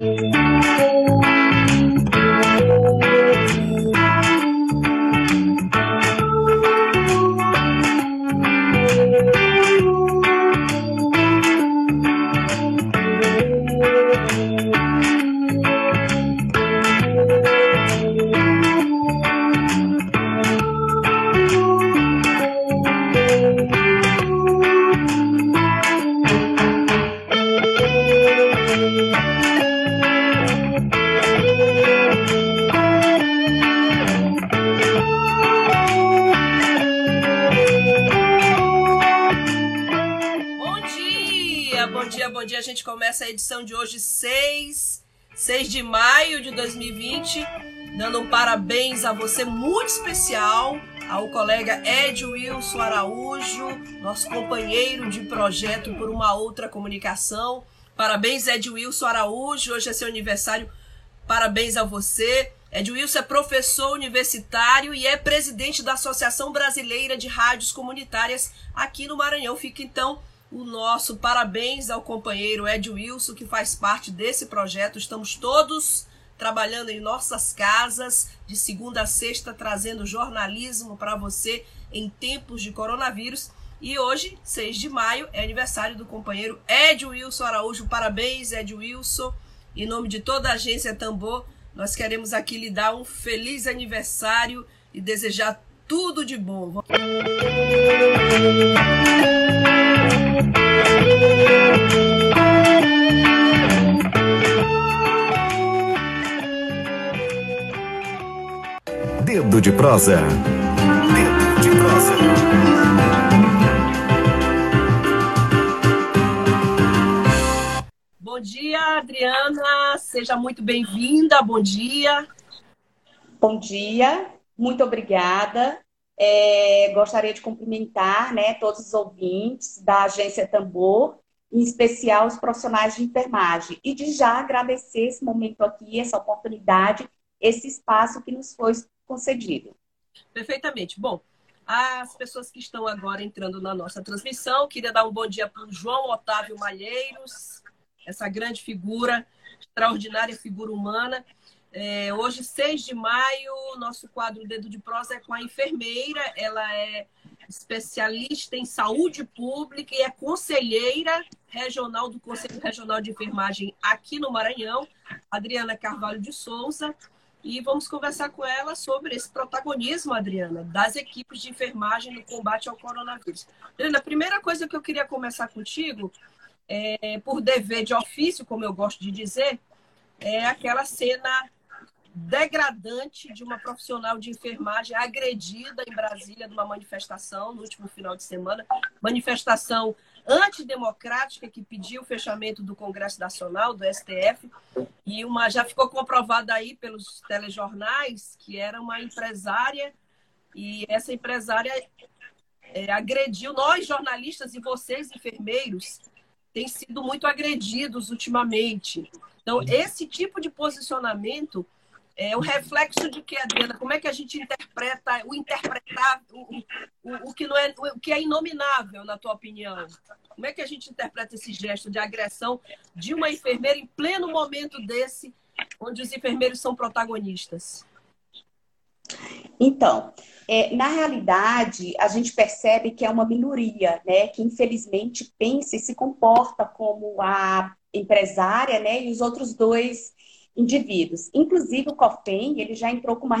essa edição de hoje, 6, 6 de maio de 2020. Dando um parabéns a você muito especial, ao colega Ed Wilson Araújo, nosso companheiro de projeto por uma outra comunicação. Parabéns, Ed Wilson Araújo, hoje é seu aniversário. Parabéns a você. Ed Wilson é professor universitário e é presidente da Associação Brasileira de Rádios Comunitárias aqui no Maranhão. Fica então o nosso parabéns ao companheiro Ed Wilson, que faz parte desse projeto. Estamos todos trabalhando em nossas casas, de segunda a sexta, trazendo jornalismo para você em tempos de coronavírus. E hoje, 6 de maio, é aniversário do companheiro Ed Wilson Araújo. Parabéns, Ed Wilson. Em nome de toda a agência Tambor, nós queremos aqui lhe dar um feliz aniversário e desejar tudo de bom. Dedo de prosa. Dedo de prosa. Bom dia, Adriana. Seja muito bem-vinda. Bom dia. Bom dia. Muito obrigada. É, gostaria de cumprimentar né, todos os ouvintes da Agência Tambor, em especial os profissionais de enfermagem, e de já agradecer esse momento aqui, essa oportunidade, esse espaço que nos foi concedido. Perfeitamente. Bom, as pessoas que estão agora entrando na nossa transmissão, queria dar um bom dia para o João Otávio Malheiros, essa grande figura, extraordinária figura humana, é, hoje, 6 de maio, nosso quadro Dedo de Prosa é com a enfermeira. Ela é especialista em saúde pública e é conselheira regional do Conselho Regional de Enfermagem aqui no Maranhão, Adriana Carvalho de Souza. E vamos conversar com ela sobre esse protagonismo, Adriana, das equipes de enfermagem no combate ao coronavírus. Adriana, a primeira coisa que eu queria começar contigo, é, por dever de ofício, como eu gosto de dizer, é aquela cena degradante de uma profissional de enfermagem agredida em Brasília numa manifestação no último final de semana, manifestação antidemocrática que pediu o fechamento do Congresso Nacional, do STF, e uma já ficou comprovada aí pelos telejornais que era uma empresária. E essa empresária é, agrediu. Nós jornalistas e vocês enfermeiros têm sido muito agredidos ultimamente. Então esse tipo de posicionamento é o reflexo de que, Adriana? Como é que a gente interpreta o interpretar o, o, o, que não é o que é inominável, na tua opinião? Como é que a gente interpreta esse gesto de agressão de uma enfermeira em pleno momento desse, onde os enfermeiros são protagonistas? Então, é, na realidade, a gente percebe que é uma minoria, né, que infelizmente pensa e se comporta como a empresária, né, e os outros dois indivíduos. Inclusive, o COFEM, ele já entrou com uma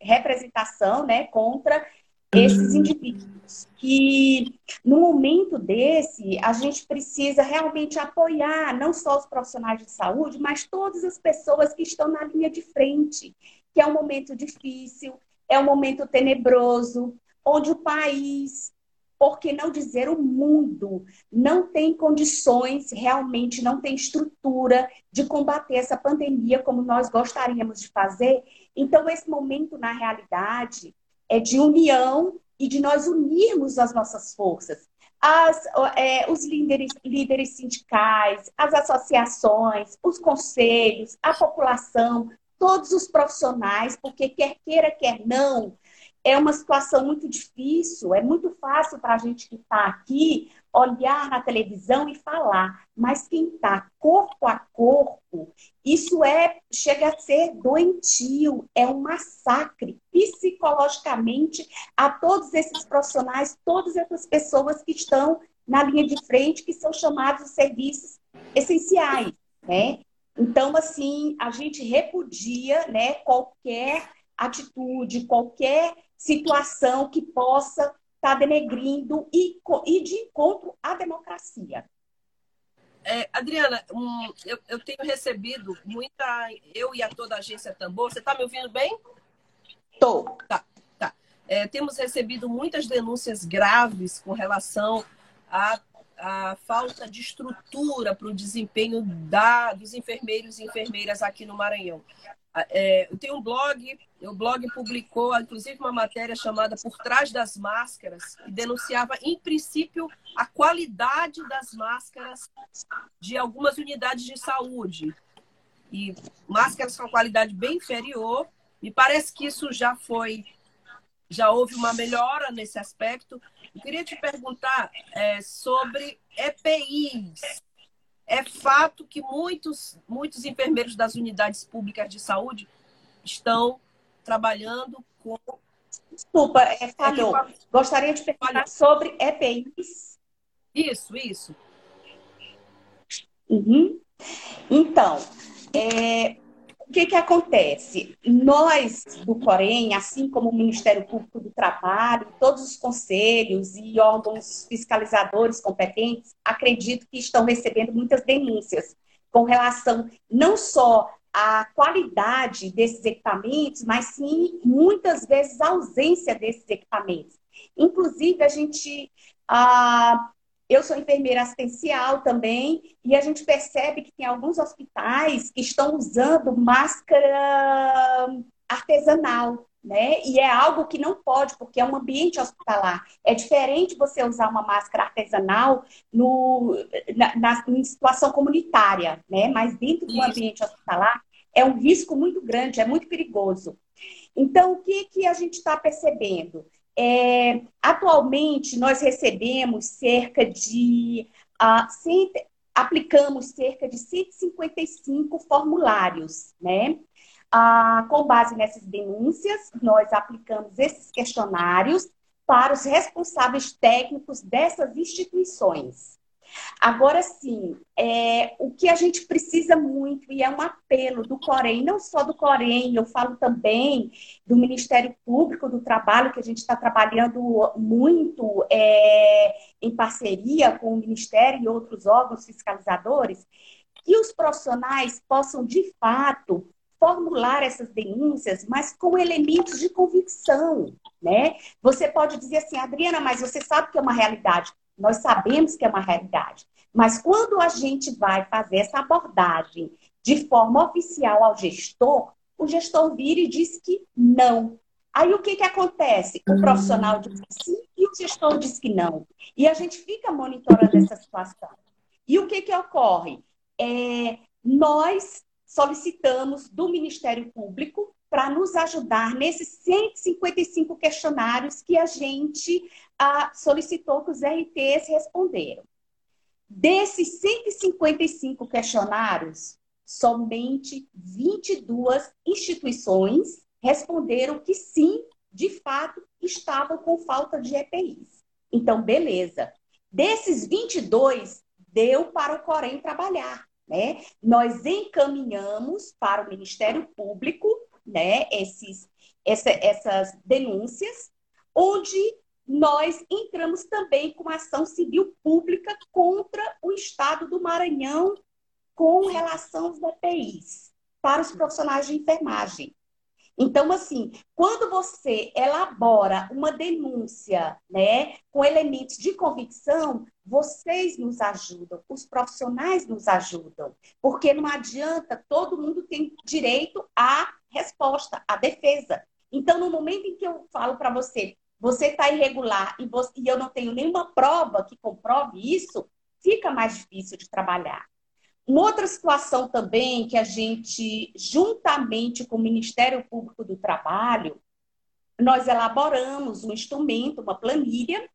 representação né, contra esses uhum. indivíduos. Que, no momento desse, a gente precisa realmente apoiar não só os profissionais de saúde, mas todas as pessoas que estão na linha de frente, que é um momento difícil, é um momento tenebroso, onde o país por que não dizer o mundo não tem condições, realmente não tem estrutura de combater essa pandemia como nós gostaríamos de fazer. Então, esse momento, na realidade, é de união e de nós unirmos as nossas forças. As, é, os líderes, líderes sindicais, as associações, os conselhos, a população, todos os profissionais, porque quer queira, quer não, é uma situação muito difícil, é muito fácil para a gente que está aqui olhar na televisão e falar, mas quem está corpo a corpo, isso é chega a ser doentio, é um massacre psicologicamente a todos esses profissionais, todas essas pessoas que estão na linha de frente, que são chamados de serviços essenciais, né? Então, assim, a gente repudia, né, qualquer atitude, qualquer situação que possa estar tá denegrindo e, e de encontro à democracia. É, Adriana, um, eu, eu, tenho recebido muita. Eu e a toda a agência Tambor. Você está me ouvindo bem? Estou. Tá, tá. É, temos recebido muitas denúncias graves com relação à, à falta de estrutura para o desempenho da, dos enfermeiros e enfermeiras aqui no Maranhão. É, eu tenho um blog, o blog publicou, inclusive, uma matéria chamada Por Trás das Máscaras, que denunciava, em princípio, a qualidade das máscaras de algumas unidades de saúde. E máscaras com qualidade bem inferior. Me parece que isso já foi, já houve uma melhora nesse aspecto. Eu queria te perguntar é, sobre EPIs, é fato que muitos, muitos enfermeiros das unidades públicas de saúde estão trabalhando com. Desculpa, é, falhou. É Gostaria de perguntar sobre EPIs. Isso, isso. Uhum. Então, é, que, que acontece? Nós, do Corém, assim como o Ministério Público do Trabalho, todos os conselhos e órgãos fiscalizadores competentes, acredito que estão recebendo muitas denúncias com relação não só à qualidade desses equipamentos, mas sim, muitas vezes, a ausência desses equipamentos. Inclusive, a gente ah, eu sou enfermeira assistencial também, e a gente percebe que tem alguns hospitais que estão usando máscara artesanal, né? E é algo que não pode, porque é um ambiente hospitalar. É diferente você usar uma máscara artesanal no, na, na em situação comunitária, né? Mas dentro do ambiente hospitalar é um risco muito grande, é muito perigoso. Então, o que, que a gente está percebendo? É, atualmente, nós recebemos cerca de. Cent... aplicamos cerca de 155 formulários, né? Uh, com base nessas denúncias, nós aplicamos esses questionários para os responsáveis técnicos dessas instituições. Agora sim, é, o que a gente precisa muito, e é um apelo do Corém, não só do Corém, eu falo também do Ministério Público do Trabalho, que a gente está trabalhando muito é, em parceria com o Ministério e outros órgãos fiscalizadores, que os profissionais possam, de fato, formular essas denúncias, mas com elementos de convicção, né? Você pode dizer assim, Adriana, mas você sabe que é uma realidade. Nós sabemos que é uma realidade. Mas quando a gente vai fazer essa abordagem de forma oficial ao gestor, o gestor vira e diz que não. Aí o que, que acontece? O profissional diz que sim e o gestor diz que não. E a gente fica monitorando essa situação. E o que, que ocorre? É, nós solicitamos do Ministério Público para nos ajudar nesses 155 questionários que a gente ah, solicitou que os RTs responderam. Desses 155 questionários, somente 22 instituições responderam que sim, de fato, estavam com falta de EPIs. Então, beleza. Desses 22, deu para o Corém trabalhar. Né? Nós encaminhamos para o Ministério Público né, esses, essa, essas denúncias, onde nós entramos também com ação civil pública contra o Estado do Maranhão com relação aos EPIs para os profissionais de enfermagem. Então, assim, quando você elabora uma denúncia, né, com elementos de convicção, vocês nos ajudam, os profissionais nos ajudam, porque não adianta, todo mundo tem direito à resposta, à defesa. Então, no momento em que eu falo para você, você está irregular e, você, e eu não tenho nenhuma prova que comprove isso, fica mais difícil de trabalhar. Uma outra situação também que a gente, juntamente com o Ministério Público do Trabalho, nós elaboramos um instrumento, uma planilha,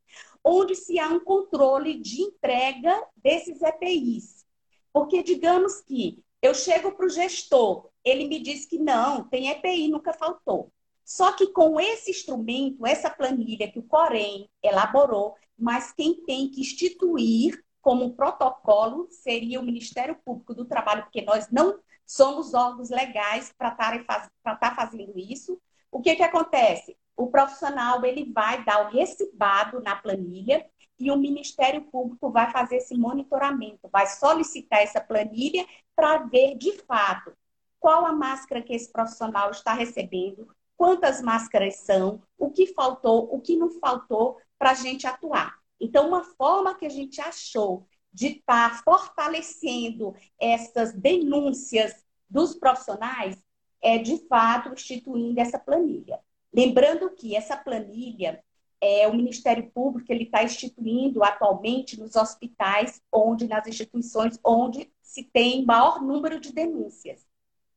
onde se há um controle de entrega desses EPIs. Porque, digamos que eu chego para o gestor, ele me diz que não, tem EPI, nunca faltou. Só que com esse instrumento, essa planilha que o Corém elaborou, mas quem tem que instituir como protocolo seria o Ministério Público do Trabalho, porque nós não somos órgãos legais para estar fazendo isso. O que, que acontece? O profissional ele vai dar o recibado na planilha e o Ministério Público vai fazer esse monitoramento, vai solicitar essa planilha para ver de fato qual a máscara que esse profissional está recebendo, quantas máscaras são, o que faltou, o que não faltou para a gente atuar. Então, uma forma que a gente achou de estar tá fortalecendo essas denúncias dos profissionais é, de fato, instituindo essa planilha. Lembrando que essa planilha, é, o Ministério Público ele está instituindo atualmente nos hospitais, onde nas instituições onde se tem maior número de denúncias.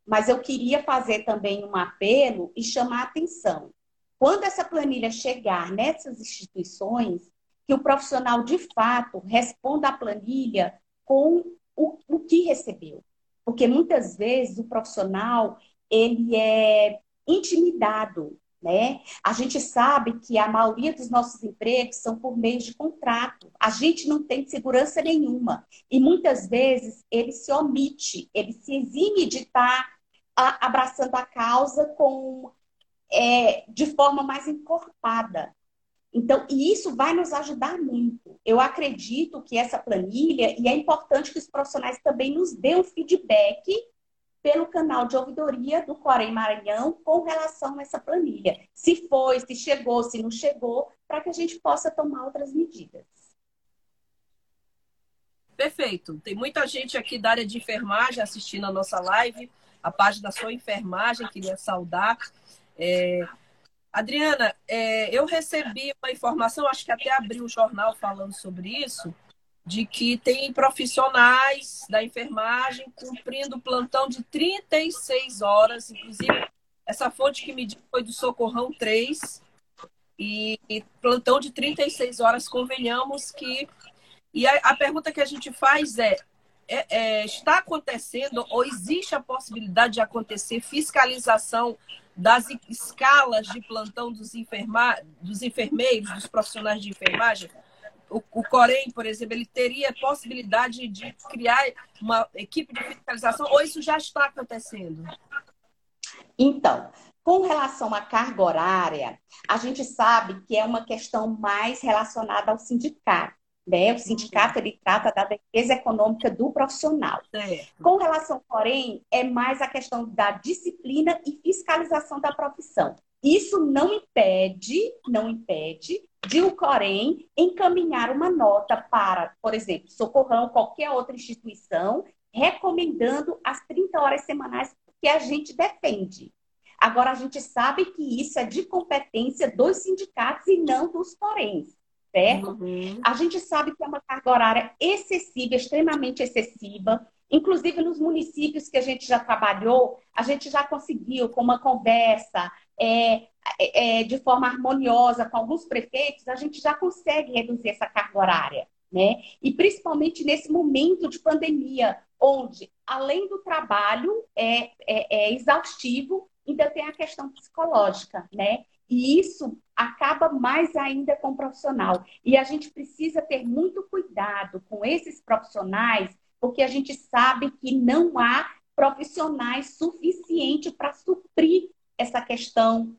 Mas eu queria fazer também um apelo e chamar a atenção. Quando essa planilha chegar nessas instituições, que o profissional de fato responda à planilha com o, o que recebeu. Porque muitas vezes o profissional ele é intimidado, né? A gente sabe que a maioria dos nossos empregos são por meio de contrato. A gente não tem segurança nenhuma. E muitas vezes ele se omite, ele se exime de estar abraçando a causa com é, de forma mais encorpada. Então, e isso vai nos ajudar muito. Eu acredito que essa planilha, e é importante que os profissionais também nos dêem um feedback pelo canal de ouvidoria do Corém Maranhão com relação a essa planilha. Se foi, se chegou, se não chegou, para que a gente possa tomar outras medidas. Perfeito. Tem muita gente aqui da área de enfermagem assistindo a nossa live, a página Sua Enfermagem, queria saudar. É, Adriana, é, eu recebi uma informação, acho que até abri um jornal falando sobre isso, de que tem profissionais da enfermagem cumprindo plantão de 36 horas, inclusive essa fonte que me deu foi do Socorrão 3, e, e plantão de 36 horas, convenhamos que. E a, a pergunta que a gente faz é, é, é, está acontecendo ou existe a possibilidade de acontecer fiscalização das escalas de plantão dos, enferma, dos enfermeiros, dos profissionais de enfermagem? O, o Corém, por exemplo, ele teria possibilidade de criar uma equipe de fiscalização ou isso já está acontecendo? Então, com relação à carga horária, a gente sabe que é uma questão mais relacionada ao sindicato. Né? O sindicato ele trata da defesa econômica do profissional. Com relação, porém, é mais a questão da disciplina e fiscalização da profissão. Isso não impede, não impede de o Corém encaminhar uma nota para, por exemplo, Socorrão, qualquer outra instituição, recomendando as 30 horas semanais que a gente defende. Agora, a gente sabe que isso é de competência dos sindicatos e não dos Coréns certo? Uhum. A gente sabe que é uma carga horária excessiva, extremamente excessiva. Inclusive nos municípios que a gente já trabalhou, a gente já conseguiu, com uma conversa é, é, é, de forma harmoniosa com alguns prefeitos, a gente já consegue reduzir essa carga horária. Né? E principalmente nesse momento de pandemia, onde, além do trabalho é, é, é exaustivo, ainda tem a questão psicológica, né? E isso acaba mais ainda com o profissional. E a gente precisa ter muito cuidado com esses profissionais, porque a gente sabe que não há profissionais suficientes para suprir essa questão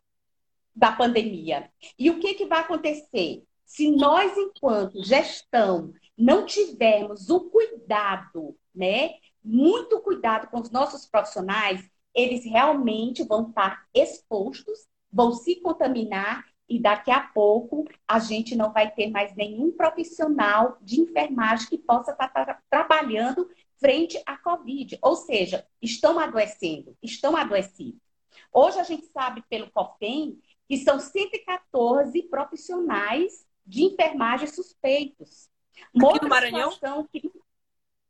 da pandemia. E o que, que vai acontecer? Se nós, enquanto gestão, não tivermos o cuidado, né? Muito cuidado com os nossos profissionais, eles realmente vão estar expostos vão se contaminar e daqui a pouco a gente não vai ter mais nenhum profissional de enfermagem que possa estar tra trabalhando frente à Covid. Ou seja, estão adoecendo, estão adoecidos. Hoje a gente sabe pelo COFEM que são 114 profissionais de enfermagem suspeitos. Aqui no Maranhão? Que...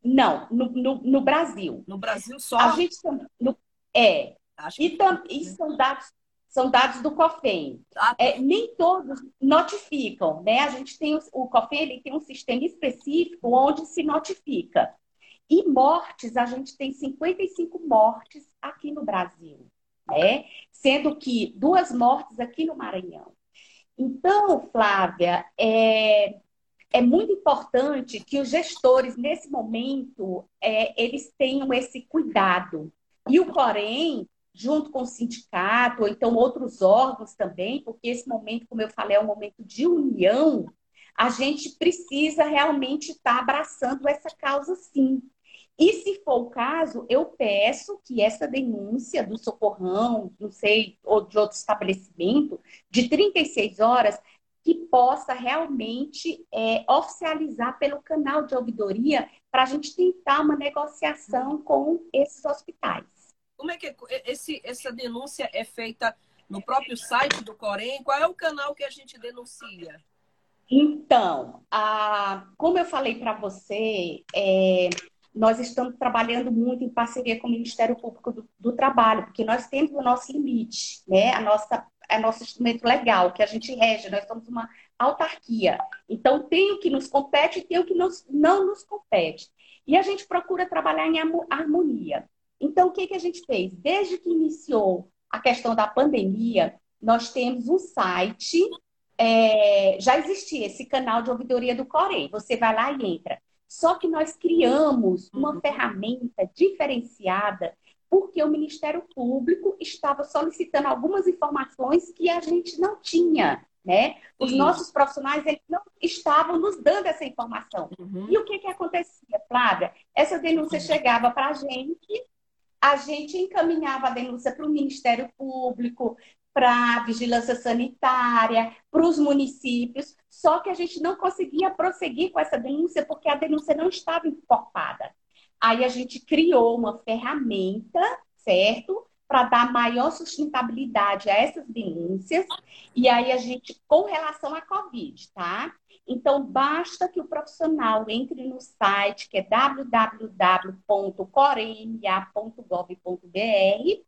Não, no, no, no, Brasil. No Brasil só? A gente no... é. Acho e, tam... e são dados São dados do COFEM. Ah, tá. é, nem todos notificam, né? A gente tem o COFEM, ele tem um sistema específico onde se notifica. E mortes, a gente tem 55 mortes aqui no Brasil, né? Sendo que duas mortes aqui no Maranhão. Então, Flávia, é, é muito importante que os gestores, nesse momento, é, eles tenham esse cuidado. E o Corém, junto com o sindicato, ou então outros órgãos também, porque esse momento, como eu falei, é um momento de união, a gente precisa realmente estar tá abraçando essa causa sim. E se for o caso, eu peço que essa denúncia do socorrão, não sei, ou de outro estabelecimento, de 36 horas, que possa realmente é, oficializar pelo canal de ouvidoria para a gente tentar uma negociação com esses hospitais. Como é que esse, essa denúncia é feita no próprio site do Corém? Qual é o canal que a gente denuncia? Então, a, como eu falei para você, é, nós estamos trabalhando muito em parceria com o Ministério Público do, do, Trabalho, porque nós temos o nosso limite, né? A nossa é nosso instrumento legal, que a gente rege, nós somos uma autarquia. Então, tem o que nos compete e tem o que nos, não nos compete. E a gente procura trabalhar em harmonia. Então, o que, que a gente fez? Desde que iniciou a questão da pandemia, nós temos um site, é, já existia esse canal de ouvidoria do Corém. Você vai lá e entra. Só que nós criamos uma uhum. ferramenta diferenciada porque o Ministério Público estava solicitando algumas informações que a gente não tinha, né? Os Sim. nossos profissionais eles não estavam nos dando essa informação. Uhum. E o que que acontecia, Flávia? Essa denúncia uhum. chegava para a gente, a gente encaminhava a denúncia para o Ministério Público, para a vigilância sanitária, para os municípios, só que a gente não conseguia prosseguir com essa denúncia porque a denúncia não estava incorporada. Aí a gente criou uma ferramenta, certo? Para dar maior sustentabilidade a essas denúncias. E aí a gente, com relação à Covid, tá? Então, basta que o profissional entre no site, que é www.corema.gov.br.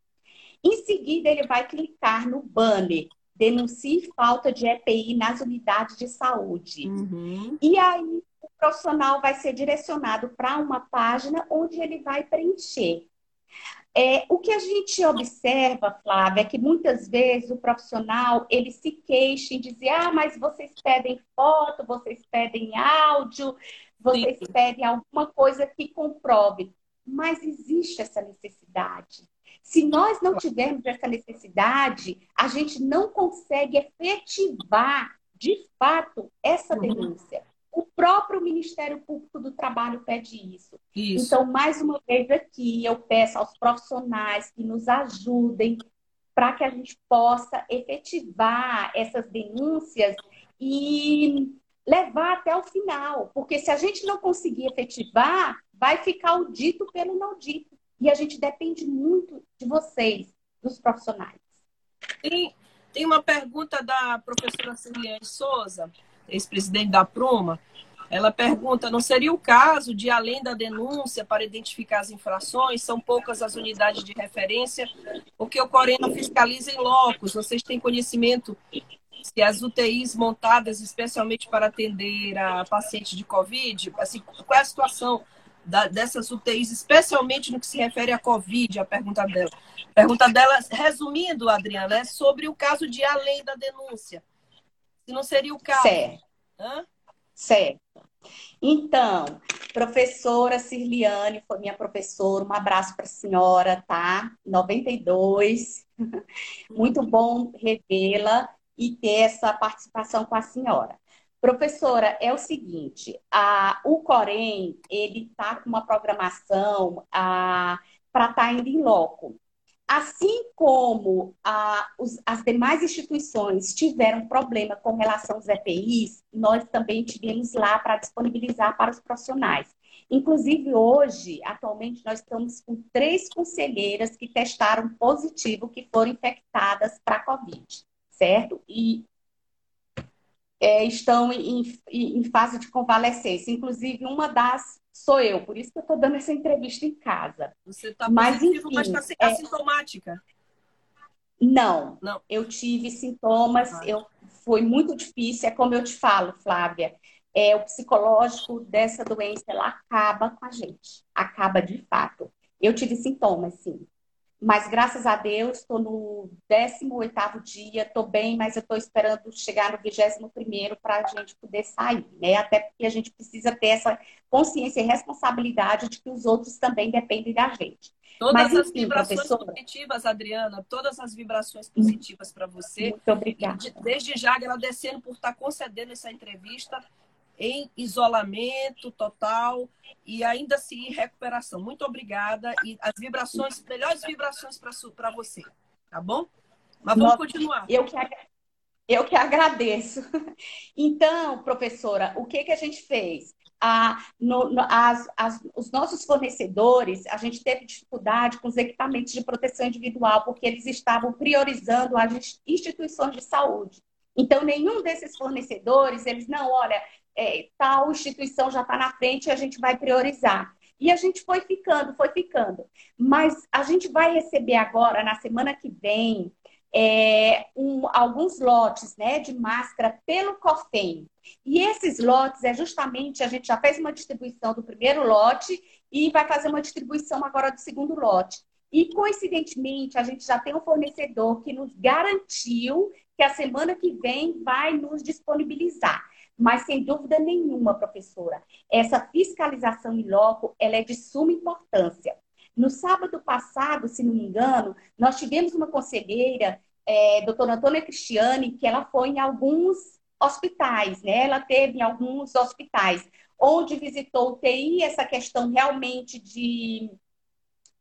Em seguida, ele vai clicar no banner Denuncie falta de EPI nas unidades de saúde. Uhum. E aí, o profissional vai ser direcionado para uma página onde ele vai preencher. É, o que a gente observa, Flávia, é que muitas vezes o profissional ele se queixa e diz: ah, mas vocês pedem foto, vocês pedem áudio, vocês Sim. pedem alguma coisa que comprove. Mas existe essa necessidade. Se nós não tivermos essa necessidade, a gente não consegue efetivar de fato essa uhum. denúncia. O próprio Ministério Público do Trabalho pede isso. isso. Então, mais uma vez aqui, eu peço aos profissionais que nos ajudem para que a gente possa efetivar essas denúncias e levar até o final. Porque se a gente não conseguir efetivar, vai ficar o dito pelo não dito. E a gente depende muito de vocês, dos profissionais. Tem, tem uma pergunta da professora Ciliane Souza ex-presidente da Pruma, ela pergunta: não seria o caso de, além da denúncia para identificar as infrações, são poucas as unidades de referência, porque o Corena fiscaliza em locos? Vocês têm conhecimento se as UTIs montadas especialmente para atender a pacientes de Covid, assim, qual é a situação da, dessas UTIs, especialmente no que se refere à Covid, a pergunta dela. A pergunta dela, resumindo, Adriana, é sobre o caso de além da denúncia. Se não seria o caso. Certo. Hã? Certo. Então, professora Cirliane foi minha professora. Um abraço para a senhora, tá? 92. Muito bom revê-la e ter essa participação com a senhora. Professora, é o seguinte, a, o Corém, ele está com uma programação para estar tá indo em loco. Assim como a, os, as demais instituições tiveram problema com relação aos EPIs, nós também tivemos lá para disponibilizar para os profissionais. Inclusive, hoje, atualmente, nós estamos com três conselheiras que testaram positivo, que foram infectadas para a Covid, certo? E é, estão em, em, fase de convalescência. Inclusive, uma das sou eu, por isso que eu estou dando essa entrevista em casa. Você está positivo, mas está é... assintomática. Não, não. eu tive sintomas, ah. eu foi muito difícil, é como eu te falo, Flávia. É, o psicológico dessa doença, ela acaba com a gente. Acaba de fato. Eu tive sintomas, sim. Mas graças a Deus, estou no 18 dia, estou bem, mas eu estou esperando chegar no 21 para a gente poder sair, né? Até porque a gente precisa ter essa consciência e responsabilidade de que os outros também dependem da gente. Todas mas, enfim, as vibrações professora... positivas, Adriana, todas as vibrações positivas para você. Muito obrigada. Desde já agradecendo por estar concedendo essa entrevista em isolamento total e ainda assim em recuperação. Muito obrigada e as vibrações, melhores vibrações para você, tá bom? Mas vamos Nossa, continuar. Eu que, eu que agradeço. Então, professora, o que, que a gente fez? Ah, no, no, as, as, os nossos fornecedores, a gente teve dificuldade com os equipamentos de proteção individual, porque eles estavam priorizando as instituições de saúde. Então, nenhum desses fornecedores, eles não, olha, é, tal instituição já está na frente e a gente vai priorizar. E a gente foi ficando, foi ficando. Mas a gente vai receber agora, na semana que vem, é, um, alguns lotes né, de máscara pelo COFEM. E esses lotes é justamente, a gente já fez uma distribuição do primeiro lote e vai fazer uma distribuição agora do segundo lote. E, coincidentemente, a gente já tem um fornecedor que nos garantiu que a semana que vem vai nos disponibilizar. Mas, sem dúvida nenhuma, professora, essa fiscalização em loco ela é de suma importância. No sábado passado, se não me engano, nós tivemos uma conselheira, é, doutora Antônia Cristiane, que ela foi em alguns hospitais, né? Ela teve em alguns hospitais, onde visitou o TI, essa questão realmente de,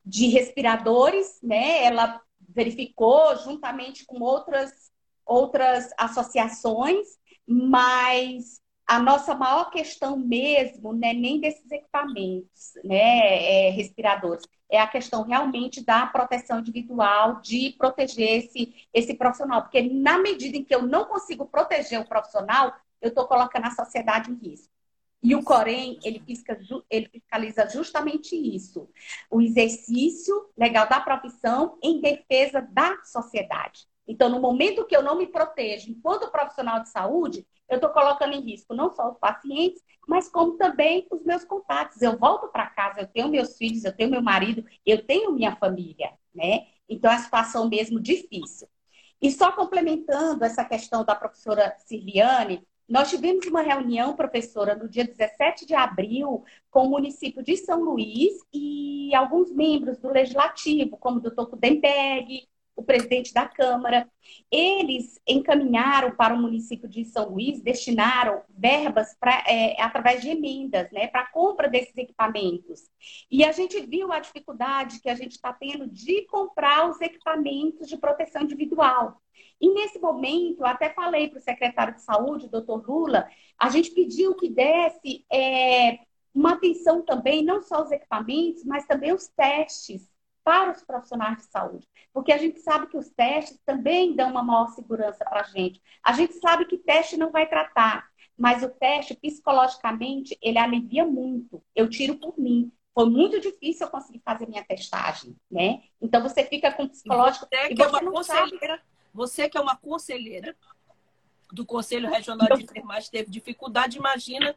de respiradores, né? Ela verificou juntamente com outras, outras associações mas a nossa maior questão mesmo não é nem desses equipamentos, né, é, respiradores, é a questão realmente da proteção individual, de proteger esse, esse profissional, porque na medida em que eu não consigo proteger o profissional, eu estou colocando a sociedade em risco. E o Corém, ele, fiscaliza justamente isso, o exercício legal da profissão em defesa da sociedade. Então, no momento que eu não me protejo enquanto profissional de saúde, eu estou colocando em risco não só os pacientes, mas como também os meus contatos. Eu volto para casa, eu tenho meus filhos, eu tenho meu marido, eu tenho minha família, né? Então, é a situação mesmo difícil. E só complementando essa questão da professora Silviane, nós tivemos uma reunião, professora, no dia 17 de abril, com o município de São Luís e alguns membros do Legislativo, como o doutor Kudenberg, o presidente da Câmara. Eles encaminharam para o município de São Luís, destinaram verbas pra, é, através de emendas, né, para a compra desses equipamentos. E a gente viu a dificuldade que a gente está tendo de comprar os equipamentos de proteção individual. E nesse momento, até falei para o secretário de saúde, doutor Lula, a gente pediu que desse é, uma atenção também, não só os equipamentos, mas também os testes para os profissionais de saúde. Porque a gente sabe que os testes também dão uma maior segurança para a gente. A gente sabe que teste não vai tratar, mas o teste, psicologicamente, ele alivia muito. Eu tiro por mim. Foi muito difícil eu conseguir fazer minha testagem, né? Então você fica com o psicológico. Você, que, é uma conselheira, você que é uma conselheira do Conselho Regional de Enfermagem teve dificuldade, imagina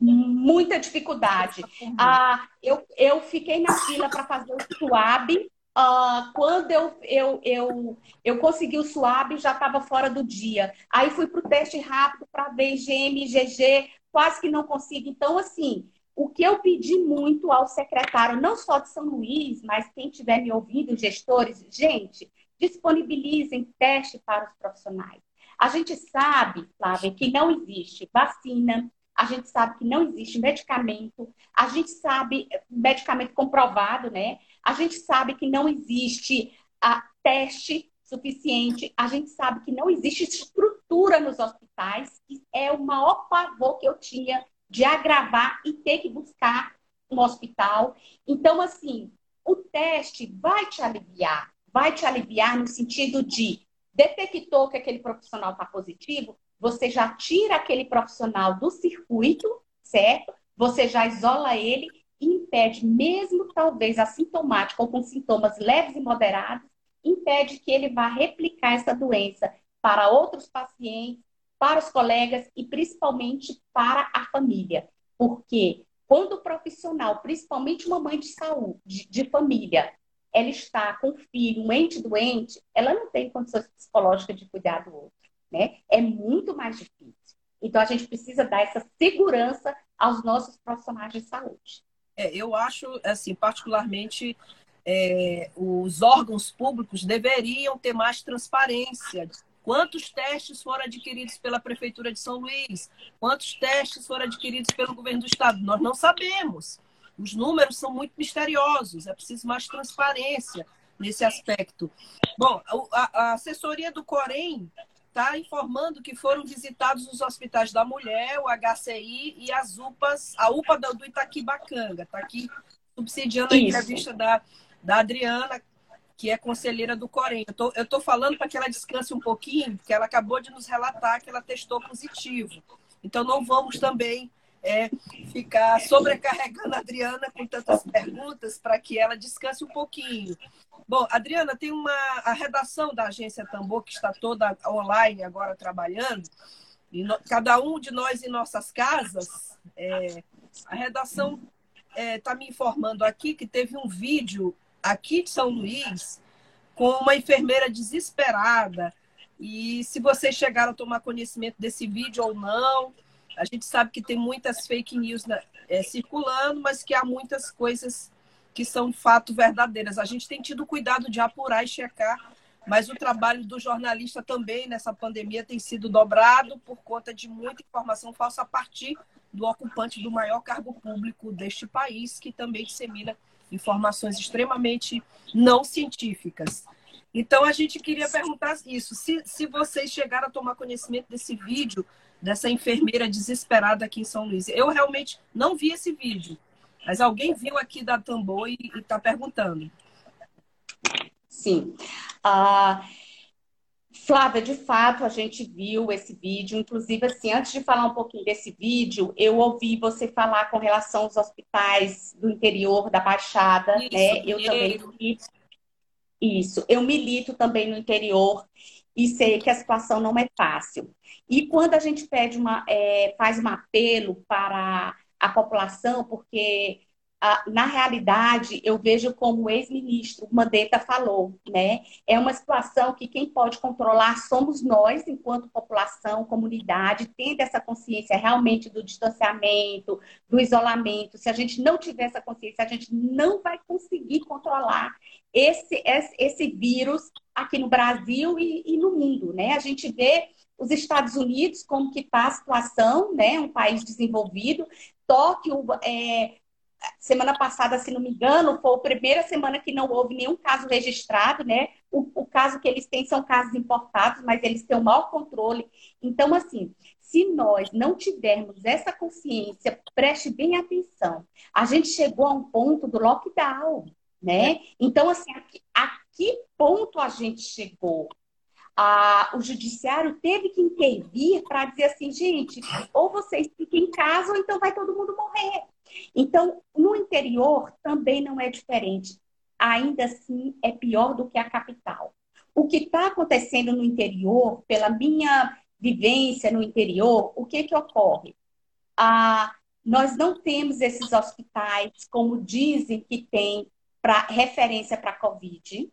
muita dificuldade. Ah, eu, eu fiquei na fila para fazer o SUAB. Ah, quando eu, eu, eu, eu consegui o SUAB, já estava fora do dia. Aí fui para o teste rápido para ver IgM, IgG, quase que não consigo. Então, assim, o que eu pedi muito ao secretário, não só de São Luís, mas quem estiver me ouvindo, gestores, gente, disponibilizem teste para os profissionais. A gente sabe, Flávia, que não existe vacina, a gente sabe que não existe medicamento, a gente sabe, medicamento comprovado, né? A gente sabe que não existe a teste suficiente, a gente sabe que não existe estrutura nos hospitais, que é o maior pavor que eu tinha de agravar e ter que buscar um hospital. Então, assim, o teste vai te aliviar, vai te aliviar no sentido de detectou que aquele profissional está positivo, você já tira aquele profissional do circuito, certo? Você já isola ele e impede, mesmo talvez assintomático ou com sintomas leves e moderados, impede que ele vá replicar essa doença para outros pacientes, para os colegas e principalmente para a família. Porque quando o profissional, principalmente uma mãe de saúde, de, de família, ela está com um filho, um ente doente, ela não tem condições psicológicas de cuidar do outro, né? É muito mais difícil. Então a gente precisa dar essa segurança aos nossos profissionais de saúde. É, eu acho, assim, particularmente, é, os órgãos públicos deveriam ter mais transparência. Quantos testes foram adquiridos pela Prefeitura de São Luís? Quantos testes foram adquiridos pelo governo do Estado? Nós não sabemos. Os números são muito misteriosos, é preciso mais transparência nesse aspecto. Bom, a, a assessoria do Corém está informando que foram visitados os hospitais da mulher, o HCI e as UPAs, a UPA do Itaquibacanga. Está aqui subsidiando a entrevista da, da Adriana, que é conselheira do Corém. Eu estou falando para que ela descanse um pouquinho, porque ela acabou de nos relatar que ela testou positivo. Então, não vamos também é, ficar sobrecarregando a Adriana com tantas perguntas para que ela descanse um pouquinho. Bom, Adriana, tem uma a redação da agência Tambor que está toda online agora trabalhando. E no, cada um de nós em nossas casas, é, a redação está é, tá me informando aqui que teve um vídeo aqui de São Luís com uma enfermeira desesperada. E se vocês chegaram a tomar conhecimento desse vídeo ou não, a gente sabe que tem muitas fake news né, é, circulando, mas que há muitas coisas que são fato verdadeiras. A gente tem tido cuidado de apurar e checar, mas o trabalho do jornalista também nessa pandemia tem sido dobrado por conta de muita informação falsa a partir do ocupante do maior cargo público deste país, que também dissemina informações extremamente não científicas. Então, a gente queria perguntar isso: se, se vocês chegaram a tomar conhecimento desse vídeo dessa enfermeira desesperada aqui em São Luís. Eu realmente não vi esse vídeo, mas alguém viu aqui da Tambor e está perguntando. Sim. Uh, Flávia, de fato, a gente viu esse vídeo. Inclusive, assim, antes de falar um pouquinho desse vídeo, eu ouvi você falar com relação aos hospitais do interior da Baixada, Isso, né? Eu também Isso, eu milito também no interior e sei que a situação não é fácil. E quando a gente pede uma, é, faz um apelo para a população, porque na realidade, eu vejo como o ex-ministro Mandetta falou, né? É uma situação que quem pode controlar somos nós, enquanto população, comunidade, tendo essa consciência realmente do distanciamento, do isolamento. Se a gente não tiver essa consciência, a gente não vai conseguir controlar esse, esse, vírus aqui no Brasil e, e no mundo, né? A gente vê os Estados Unidos, como que está a situação, né? Um país desenvolvido. Tóquio é, semana passada, se não me engano, foi a primeira semana que não houve nenhum caso registrado, né? O, o caso que eles têm são casos importados, mas eles têm o maior controle. Então, assim, se nós não tivermos essa consciência, preste bem atenção. A gente chegou a um ponto do lockdown, né? É. Então, assim, aqui, a que ponto a gente chegou? Ah, o judiciário teve que intervir para dizer assim, gente, ou vocês fiquem em casa ou então vai todo mundo morrer. Então, no interior também não é diferente. Ainda assim, é pior do que a capital. O que está acontecendo no interior, pela minha vivência no interior, o que, que ocorre? Ah, nós não temos esses hospitais, como dizem que tem, para referência para a Covid.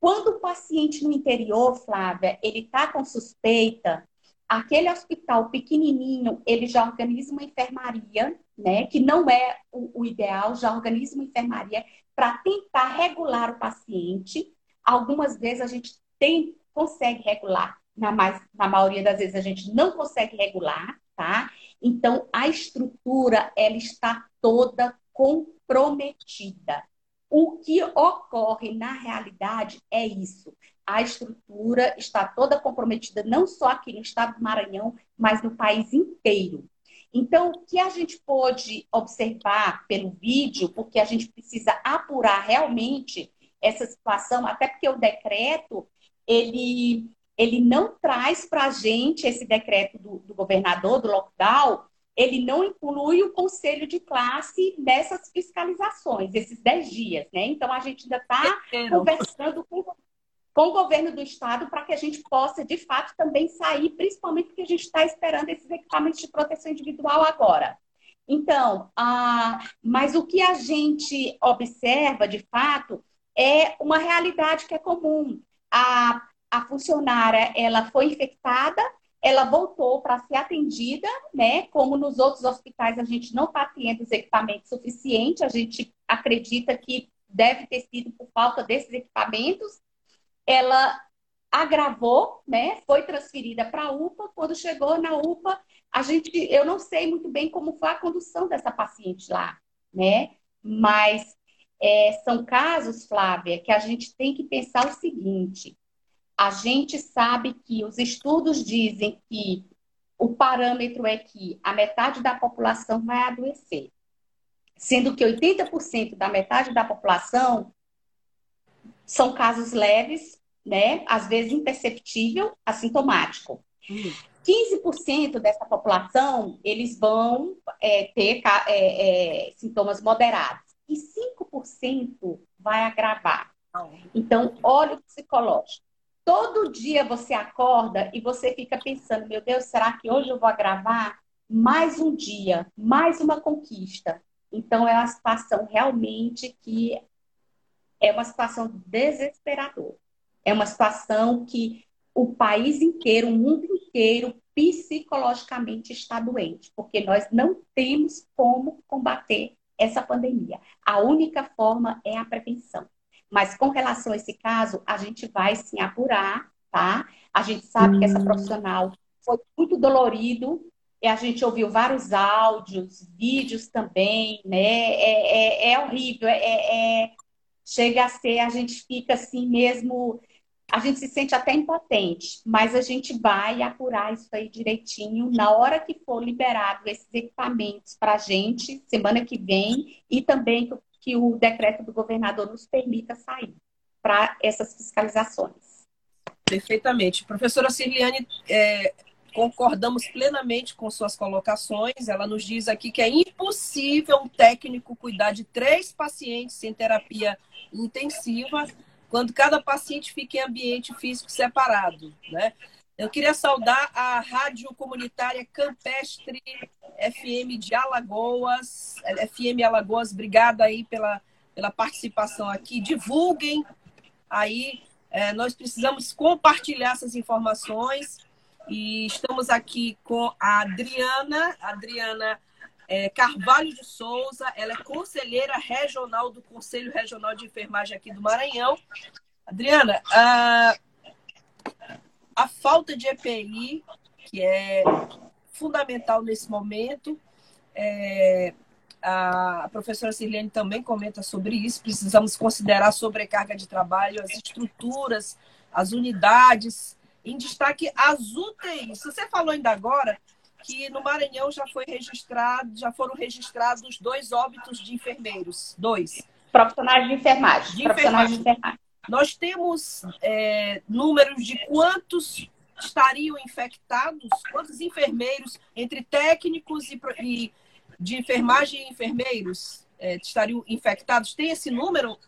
Quando o paciente no interior, Flávia, ele está com suspeita, aquele hospital pequenininho, ele já organiza uma enfermaria, né, que não é o, o ideal, já organiza uma enfermaria para tentar regular o paciente. Algumas vezes a gente tem, consegue regular, na, mais, na maioria das vezes a gente não consegue regular, tá? Então, a estrutura, ela está toda comprometida. O que ocorre na realidade é isso a estrutura está toda comprometida, não só aqui no estado do Maranhão, mas no país inteiro. Então, o que a gente pôde observar pelo vídeo, porque a gente precisa apurar realmente essa situação, até porque o decreto, ele, ele não traz para a gente, esse decreto do, do governador, do lockdown, ele não inclui o conselho de classe nessas fiscalizações, esses 10 dias, né? Então, a gente ainda está conversando com com o governo do estado para que a gente possa, de fato, também sair, principalmente porque a gente está esperando esses equipamentos de proteção individual agora. Então, ah, mas o que a gente observa, de fato, é uma realidade que é comum. A, a funcionária, ela foi infectada, ela voltou para ser atendida, né? Como nos outros hospitais a gente não está tendo os equipamentos suficientes, a gente acredita que deve ter sido por falta desses equipamentos. Ela agravou, né? Foi transferida para a UPA. Quando chegou na UPA, a gente, eu não sei muito bem como foi a condução dessa paciente lá, né? Mas é, são casos, Flávia, que a gente tem que pensar o seguinte: a gente sabe que os estudos dizem que o parâmetro é que a metade da população vai adoecer, sendo que 80% da metade da população são casos leves, né? Às vezes imperceptível, assintomático. Hum. 15% dessa população, eles vão é, ter é, é, sintomas moderados. E 5% vai agravar. Então, olha o psicológico todo dia você acorda e você fica pensando, meu Deus, será que hoje eu vou agravar mais um dia, mais uma conquista? Então é uma situação realmente que é uma situação desesperadora. É uma situação que o país inteiro, o mundo inteiro, psicologicamente está doente, porque nós não temos como combater essa pandemia. A única forma é a prevenção. Mas com relação a esse caso, a gente vai sim apurar, tá? A gente sabe hum. que essa hum. profissional foi muito dolorido, e a gente ouviu vários áudios, vídeos também, né? É, é, é horrível, é, é, é, chega a ser, a gente fica assim mesmo, a gente se sente até impotente, mas a gente vai apurar isso aí direitinho na hora que for liberado esses equipamentos para a gente, semana que vem, e também que o decreto do governador nos permita sair para essas fiscalizações. Perfeitamente. Professora Cirliane, é, concordamos plenamente com suas colocações. Ela nos diz aqui que é impossível um técnico cuidar de três pacientes em terapia intensiva quando cada paciente fica em ambiente físico separado, né? Eu queria saudar a Rádio Comunitária Campestre FM de Alagoas. FM Alagoas, obrigada aí pela, pela participação aqui. Divulguem aí. É, nós precisamos compartilhar essas informações. E estamos aqui com a Adriana, Adriana é, Carvalho de Souza. Ela é conselheira regional do Conselho Regional de Enfermagem aqui do Maranhão. Adriana, a a falta de EPI, que é fundamental nesse momento. É, a professora Sirlene também comenta sobre isso. Precisamos considerar a sobrecarga de trabalho, as estruturas, as unidades, em destaque as UTIs. Você falou ainda agora que no Maranhão já foi registrado, já foram registrados dois óbitos de enfermeiros, dois. Profissionais de enfermagem. De enfermagem. De enfermagem. Nós temos é, números de quantos estariam infectados, quantos enfermeiros, entre técnicos e, e de enfermagem e enfermeiros, é, estariam infectados? Tem esse número?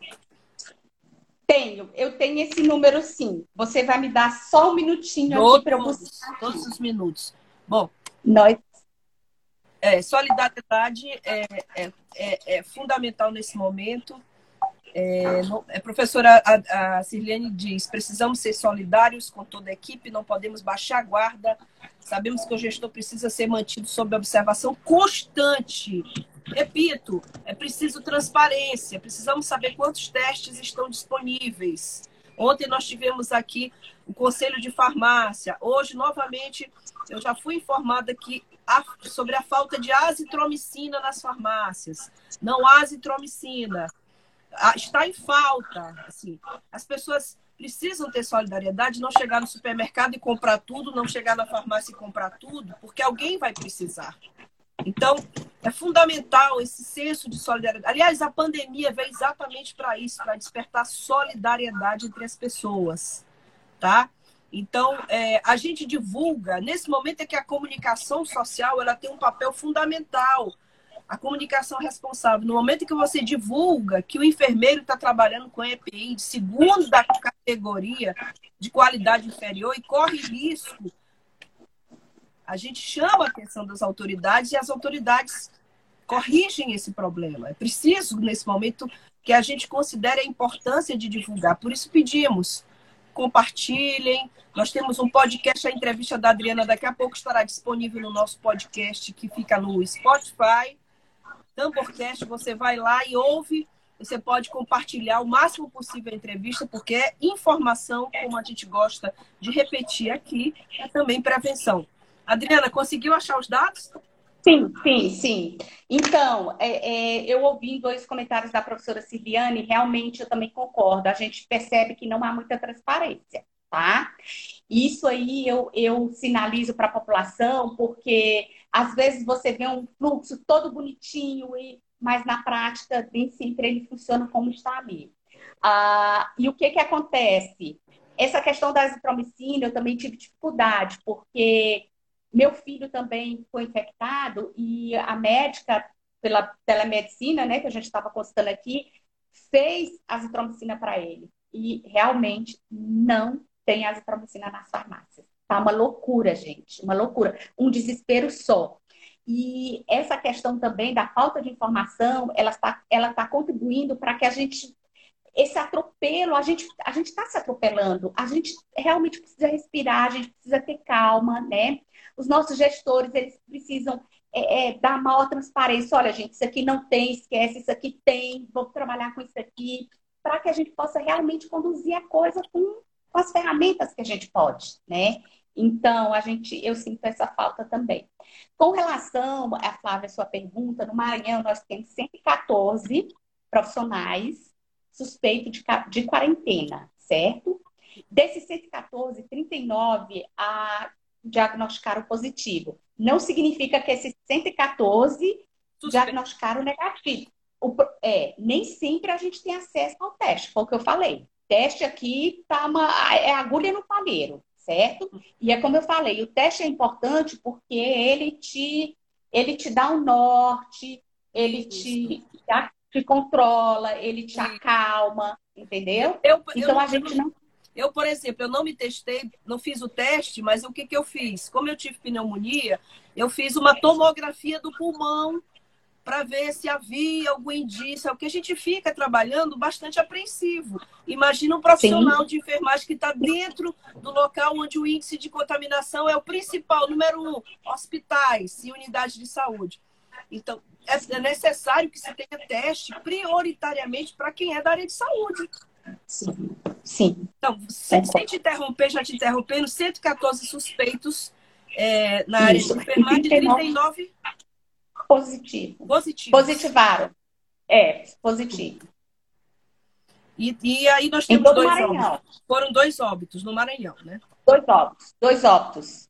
Tenho, eu tenho esse número sim. Você vai me dar só um minutinho todos, aqui para eu buscar. Todos os minutos. Bom, nós. É, solidariedade é, é, é, é fundamental nesse momento. É, a é, professora a, a Sirlene diz: precisamos ser solidários com toda a equipe, não podemos baixar a guarda. Sabemos que o gestor precisa ser mantido sob observação constante. Repito, é preciso transparência, precisamos saber quantos testes estão disponíveis. Ontem nós tivemos aqui o Conselho de Farmácia. Hoje, novamente, eu já fui informada que a, sobre a falta de azitromicina nas farmácias. Não há azitromicina está em falta. Assim, as pessoas precisam ter solidariedade, não chegar no supermercado e comprar tudo, não chegar na farmácia e comprar tudo, porque alguém vai precisar. Então, é fundamental esse senso de solidariedade. Aliás, a pandemia veio exatamente para isso, para despertar solidariedade entre as pessoas, tá? Então, é, a gente divulga, nesse momento é que a comunicação social ela tem um papel fundamental a comunicação responsável. No momento que você divulga que o enfermeiro está trabalhando com EPI de segunda categoria de qualidade inferior e corre risco. A gente chama a atenção das autoridades e as autoridades corrigem esse problema. É preciso, nesse momento, que a gente considere a importância de divulgar. Por isso pedimos, compartilhem. Nós temos um podcast, a entrevista da Adriana daqui a pouco estará disponível no nosso podcast que fica no Spotify. Tamborcast, você vai lá e ouve. Você pode compartilhar o máximo possível a entrevista, porque é informação, como a gente gosta de repetir aqui, é também prevenção. Adriana, conseguiu achar os dados? Sim, sim, sim. Então, é, é, eu ouvi dois comentários da professora Silviane, realmente eu também concordo. A gente percebe que não há muita transparência, tá? Isso aí eu, eu sinalizo para a população, porque às vezes você vê um fluxo todo bonitinho, e, mas na prática nem sempre ele funciona como está ali. Ah, e o que, que acontece? Essa questão da azitromicina eu também tive dificuldade, porque meu filho também foi infectado e a médica, pela telemedicina, né, que a gente estava consultando aqui, fez azitromicina para ele. E realmente não tem azitromicina nas farmácias. Tá uma loucura, gente, uma loucura, um desespero só. E essa questão também da falta de informação, ela está ela tá contribuindo para que a gente esse atropelo, a gente a gente está se atropelando, a gente realmente precisa respirar, a gente precisa ter calma, né? Os nossos gestores, eles precisam é, é, dar maior transparência. Olha, gente, isso aqui não tem, esquece, isso aqui tem, vamos trabalhar com isso aqui, para que a gente possa realmente conduzir a coisa com, com as ferramentas que a gente pode, né? Então, a gente, eu sinto essa falta também. Com relação a Flávia, sua pergunta, no Maranhão nós temos 114 profissionais suspeitos de, de quarentena, certo? Desses 114, 39 a diagnosticaram positivo. Não significa que esses 114 Suspeito. diagnosticaram negativo. O, é, nem sempre a gente tem acesso ao teste, foi o que eu falei. Teste aqui tá uma, é agulha no palheiro, certo? E é como eu falei, o teste é importante porque ele te, ele te dá um norte, ele te, te controla, ele te acalma, entendeu? Eu, eu, então eu, a gente não eu, por exemplo, eu não me testei, não fiz o teste, mas o que, que eu fiz? Como eu tive pneumonia, eu fiz uma tomografia do pulmão para ver se havia algum indício, é o que a gente fica trabalhando bastante apreensivo. Imagina um profissional Sim. de enfermagem que está dentro do local onde o índice de contaminação é o principal, número um, hospitais e unidades de saúde. Então, é necessário que se tenha teste prioritariamente para quem é da área de saúde. Sim. Sim. Então, sem, sem te interromper, já te interrompendo, 114 suspeitos é, na área Isso. de enfermagem, 39 positivo. Positivo. Positivaram. É, positivo. E, e aí nós temos dois Maranhão. óbitos. Foram dois óbitos no Maranhão, né? Dois óbitos. Dois óbitos.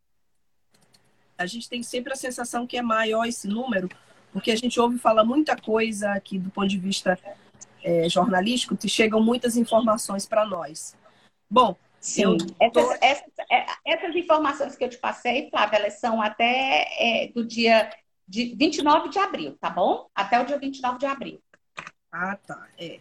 A gente tem sempre a sensação que é maior esse número, porque a gente ouve falar muita coisa aqui do ponto de vista é, jornalístico, chegam muitas informações para nós. Bom, Sim, essas, essas, é, essas, informações que eu te passei, Flávia, elas são até é, do dia de 29 de abril, tá bom? Até o dia 29 de abril. Ah, tá. É.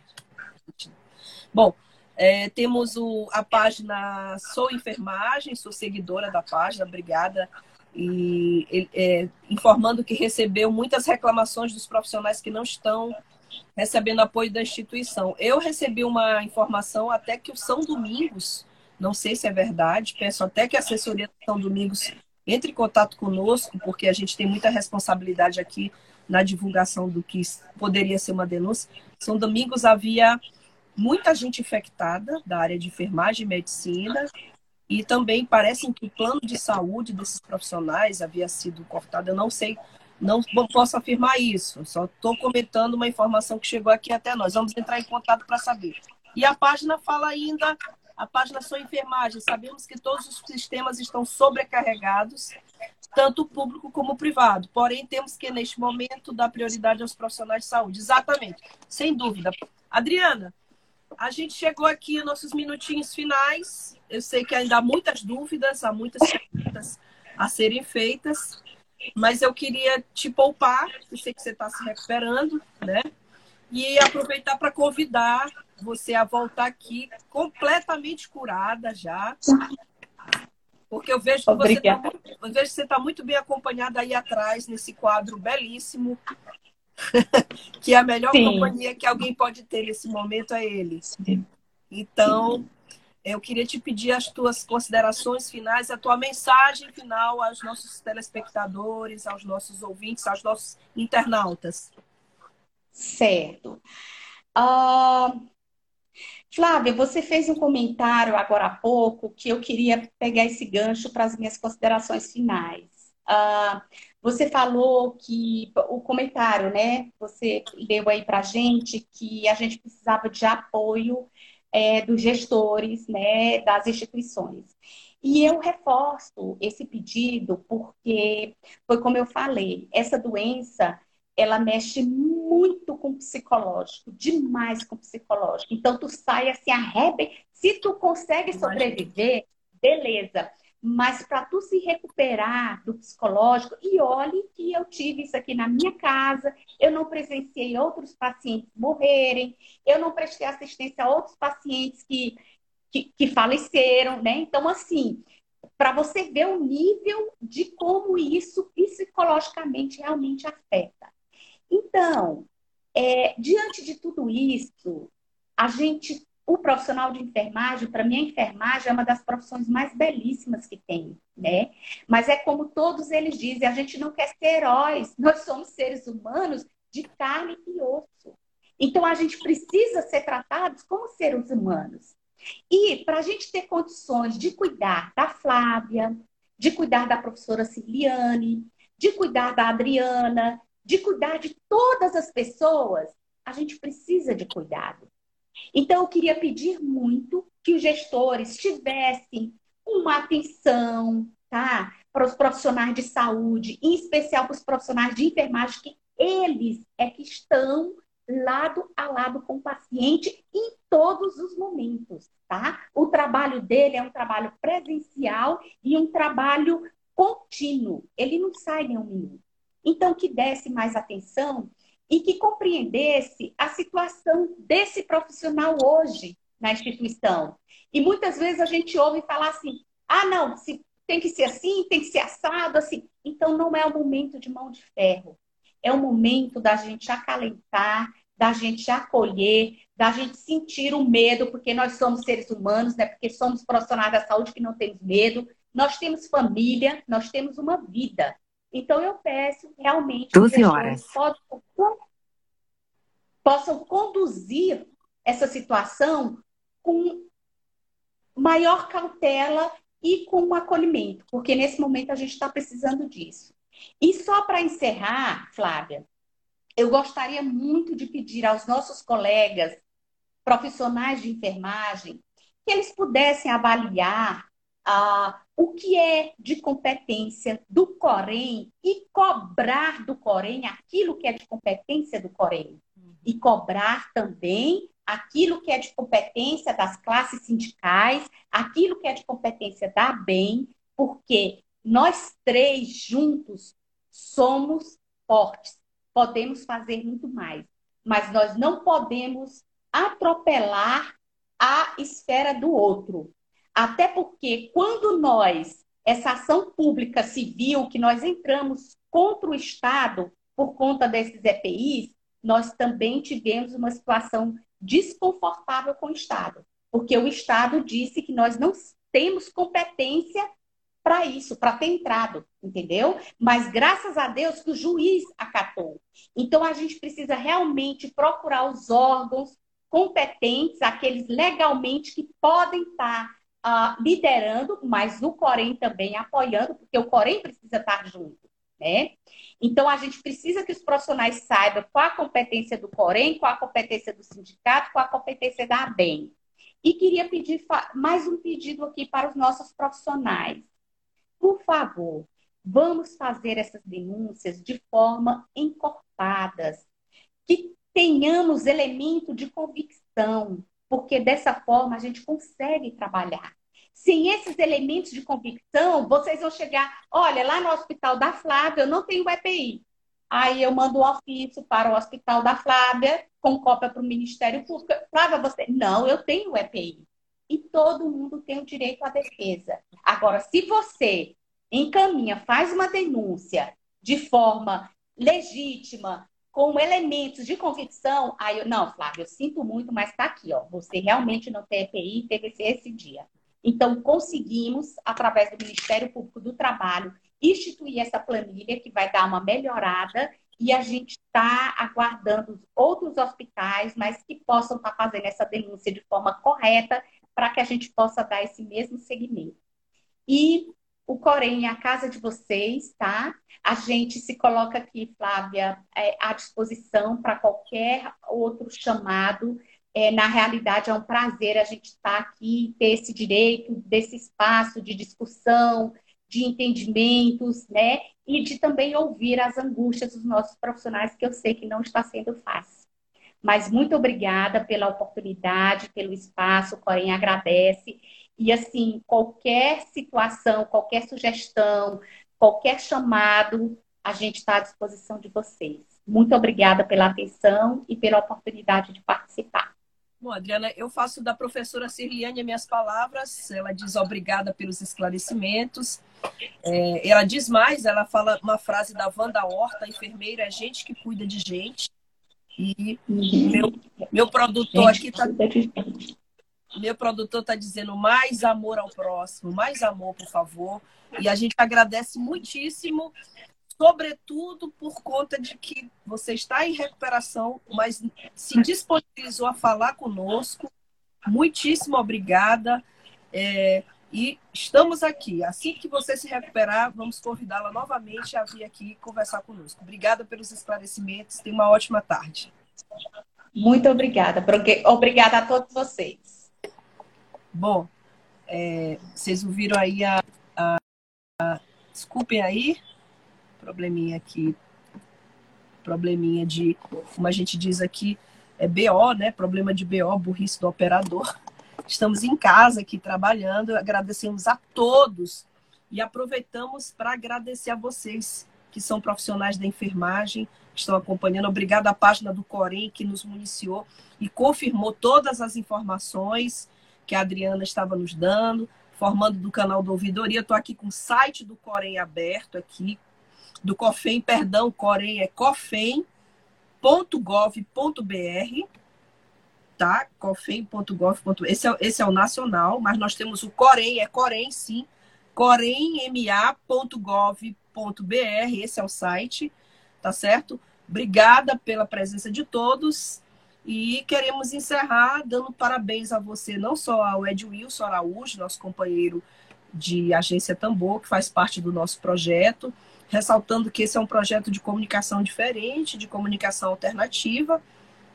Bom, é, temos o, a página Sou Enfermagem, sou seguidora da página, obrigada. E é, informando que recebeu muitas reclamações dos profissionais que não estão recebendo apoio da instituição. Eu recebi uma informação até que o São Domingos, não sei se é verdade, peço até que a assessoria do São Domingos entre em contato conosco, porque a gente tem muita responsabilidade aqui na divulgação do que poderia ser uma denúncia. São Domingos havia muita gente infectada da área de enfermagem e medicina, e também parece que o plano de saúde desses profissionais havia sido cortado. Eu não sei não posso afirmar isso, só estou comentando uma informação que chegou aqui até nós. Vamos entrar em contato para saber. E a página fala ainda, a página sua enfermagem. Sabemos que todos os sistemas estão sobrecarregados, tanto público como privado. Porém, temos que, neste momento, dar prioridade aos profissionais de saúde. Exatamente, sem dúvida. Adriana, a gente chegou aqui nossos minutinhos finais. Eu sei que ainda há muitas dúvidas, há muitas perguntas a serem feitas. Mas eu queria te poupar, eu sei que você está se recuperando, né? E aproveitar para convidar você a voltar aqui completamente curada já. Porque eu vejo que você está tá muito bem acompanhada aí atrás, nesse quadro belíssimo. que a melhor Sim. companhia que alguém pode ter nesse momento é ele. Sim. Então, eu queria te pedir as tuas considerações finais, a tua mensagem final aos nossos telespectadores, aos nossos ouvintes, aos nossos internautas. Certo. Uh, Flávia, você fez um comentário agora há pouco que eu queria pegar esse gancho para as minhas considerações finais. Uh, você falou que o comentário, né? Você leu aí para a gente que a gente precisava de apoio é, dos gestores, né, das instituições. E eu reforço esse pedido porque foi como eu falei, essa doença ela mexe muito com o psicológico, demais com o psicológico. Então tu sai assim arrebe, se tu consegue sobreviver, beleza. Mas para tu se recuperar do psicológico, e olhe que eu tive isso aqui na minha casa, eu não presenciei outros pacientes morrerem, eu não prestei assistência a outros pacientes que, que, que faleceram, né? Então, assim, para você ver o nível de como isso psicologicamente realmente afeta. Então, é, diante de tudo isso, a gente o profissional de enfermagem, para mim, a enfermagem é uma das profissões mais belíssimas que tem, né? Mas é como todos eles dizem, a gente não quer ser heróis, nós somos seres humanos de carne e osso. Então, a gente precisa ser tratados como seres humanos. E para a gente ter condições de cuidar da Flávia, de cuidar da professora Ciliane, de cuidar da Adriana, de cuidar de todas as pessoas, a gente precisa de cuidado. Então, eu queria pedir muito que os gestores tivessem uma atenção, tá? Para os profissionais de saúde, em especial para os profissionais de enfermagem, que eles é que estão lado a lado com o paciente em todos os momentos, tá? O trabalho dele é um trabalho presencial e um trabalho contínuo. Ele não sai em um minuto. Então, que desse mais atenção e que compreendesse a situação desse profissional hoje na instituição. E muitas vezes a gente ouve falar assim: ah, não, se tem que ser assim, tem que ser assado, assim. Então não é o momento de mão de ferro. É o momento da gente acalentar, da gente acolher, da gente sentir o medo, porque nós somos seres humanos, né? Porque somos profissionais da saúde que não temos medo. Nós temos família, nós temos uma vida. Então, eu peço realmente 12 horas. Possam, possam conduzir essa situação com maior cautela e com um acolhimento, porque nesse momento a gente está precisando disso. E só para encerrar, Flávia, eu gostaria muito de pedir aos nossos colegas profissionais de enfermagem que eles pudessem avaliar ah, o que é de competência do Corém e cobrar do Corém aquilo que é de competência do Corém. E cobrar também aquilo que é de competência das classes sindicais, aquilo que é de competência da BEM, porque nós três juntos somos fortes, podemos fazer muito mais, mas nós não podemos atropelar a esfera do outro. Até porque quando nós, essa ação pública civil, que nós entramos contra o Estado por conta desses EPIs, nós também tivemos uma situação desconfortável com o Estado. Porque o Estado disse que nós não temos competência para isso, para ter entrado, entendeu? Mas graças a Deus que o juiz acatou. Então a gente precisa realmente procurar os órgãos competentes, aqueles legalmente que podem estar liderando, mas o Corém também apoiando, porque o Corém precisa estar junto, né? Então, a gente precisa que os profissionais saibam qual a competência do Corém, qual a competência do sindicato, qual a competência da ABEM. E queria pedir mais um pedido aqui para os nossos profissionais. Por favor, vamos fazer essas denúncias de forma encorpadas, que tenhamos elemento de convicção, porque dessa forma a gente consegue trabalhar. Sem esses elementos de convicção, vocês vão chegar, olha, lá no hospital da Flávia eu não tenho EPI. Aí eu mando o um ofício para o Hospital da Flávia, com cópia para o Ministério Público. Flávia, você. Não, eu tenho EPI. E todo mundo tem o direito à defesa. Agora, se você encaminha, faz uma denúncia de forma legítima, com elementos de convicção, aí eu, não, Flávio, eu sinto muito, mas está aqui, ó. Você realmente não tem EPI, teve esse dia. Então, conseguimos, através do Ministério Público do Trabalho, instituir essa planilha que vai dar uma melhorada e a gente está aguardando outros hospitais, mas que possam estar tá fazendo essa denúncia de forma correta para que a gente possa dar esse mesmo segmento. E o Corém é a casa de vocês, tá? A gente se coloca aqui, Flávia, é, à disposição para qualquer outro chamado. É, na realidade, é um prazer a gente estar tá aqui, ter esse direito, desse espaço de discussão, de entendimentos, né? E de também ouvir as angústias dos nossos profissionais, que eu sei que não está sendo fácil. Mas muito obrigada pela oportunidade, pelo espaço, o Corém agradece. E assim, qualquer situação, qualquer sugestão, qualquer chamado, a gente está à disposição de vocês. Muito obrigada pela atenção e pela oportunidade de participar. Bom, Adriana, eu faço da professora Cirliane minhas palavras. Ela diz obrigada pelos esclarecimentos. É, ela diz mais, ela fala uma frase da Wanda Horta, enfermeira, é gente que cuida de gente. E meu, meu produtor aqui está. Meu produtor está dizendo mais amor ao próximo, mais amor, por favor. E a gente agradece muitíssimo sobretudo por conta de que você está em recuperação, mas se disponibilizou a falar conosco. Muitíssimo obrigada. É, e estamos aqui. Assim que você se recuperar, vamos convidá-la novamente a vir aqui conversar conosco. Obrigada pelos esclarecimentos. Tenha uma ótima tarde. Muito obrigada. Obrigada a todos vocês. Bom, é, vocês ouviram aí a, a, a. Desculpem aí, probleminha aqui, probleminha de, como a gente diz aqui, é BO, né? Problema de BO, burrice do operador. Estamos em casa aqui trabalhando, agradecemos a todos e aproveitamos para agradecer a vocês que são profissionais da enfermagem, que estão acompanhando. Obrigada à página do Corém que nos municiou e confirmou todas as informações que a Adriana estava nos dando, formando do canal do Ouvidoria. Estou aqui com o site do Corém aberto aqui, do COFEM, perdão, Corém é cofem.gov.br, tá? cofem.gov.br. Esse é, esse é o nacional, mas nós temos o Corém, é Corém sim, coremma.gov.br, esse é o site, tá certo? Obrigada pela presença de todos e queremos encerrar dando parabéns a você, não só ao Ed Wilson Araújo, nosso companheiro de Agência Tambor, que faz parte do nosso projeto, ressaltando que esse é um projeto de comunicação diferente, de comunicação alternativa.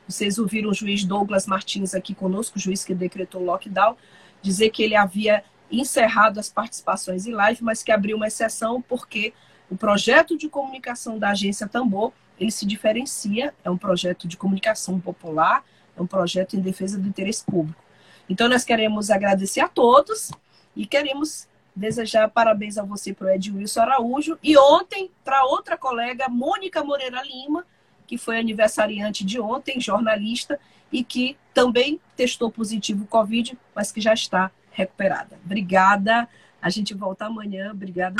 Vocês ouviram o juiz Douglas Martins aqui conosco, o juiz que decretou o lockdown, dizer que ele havia encerrado as participações em live, mas que abriu uma exceção porque o projeto de comunicação da agência Tambor, ele se diferencia, é um projeto de comunicação popular, é um projeto em defesa do interesse público. Então nós queremos agradecer a todos e queremos desejar parabéns a você para o Ed Wilson Araújo e ontem para outra colega, Mônica Moreira Lima, que foi aniversariante de ontem, jornalista, e que também testou positivo Covid, mas que já está recuperada. Obrigada. A gente volta amanhã. Obrigada.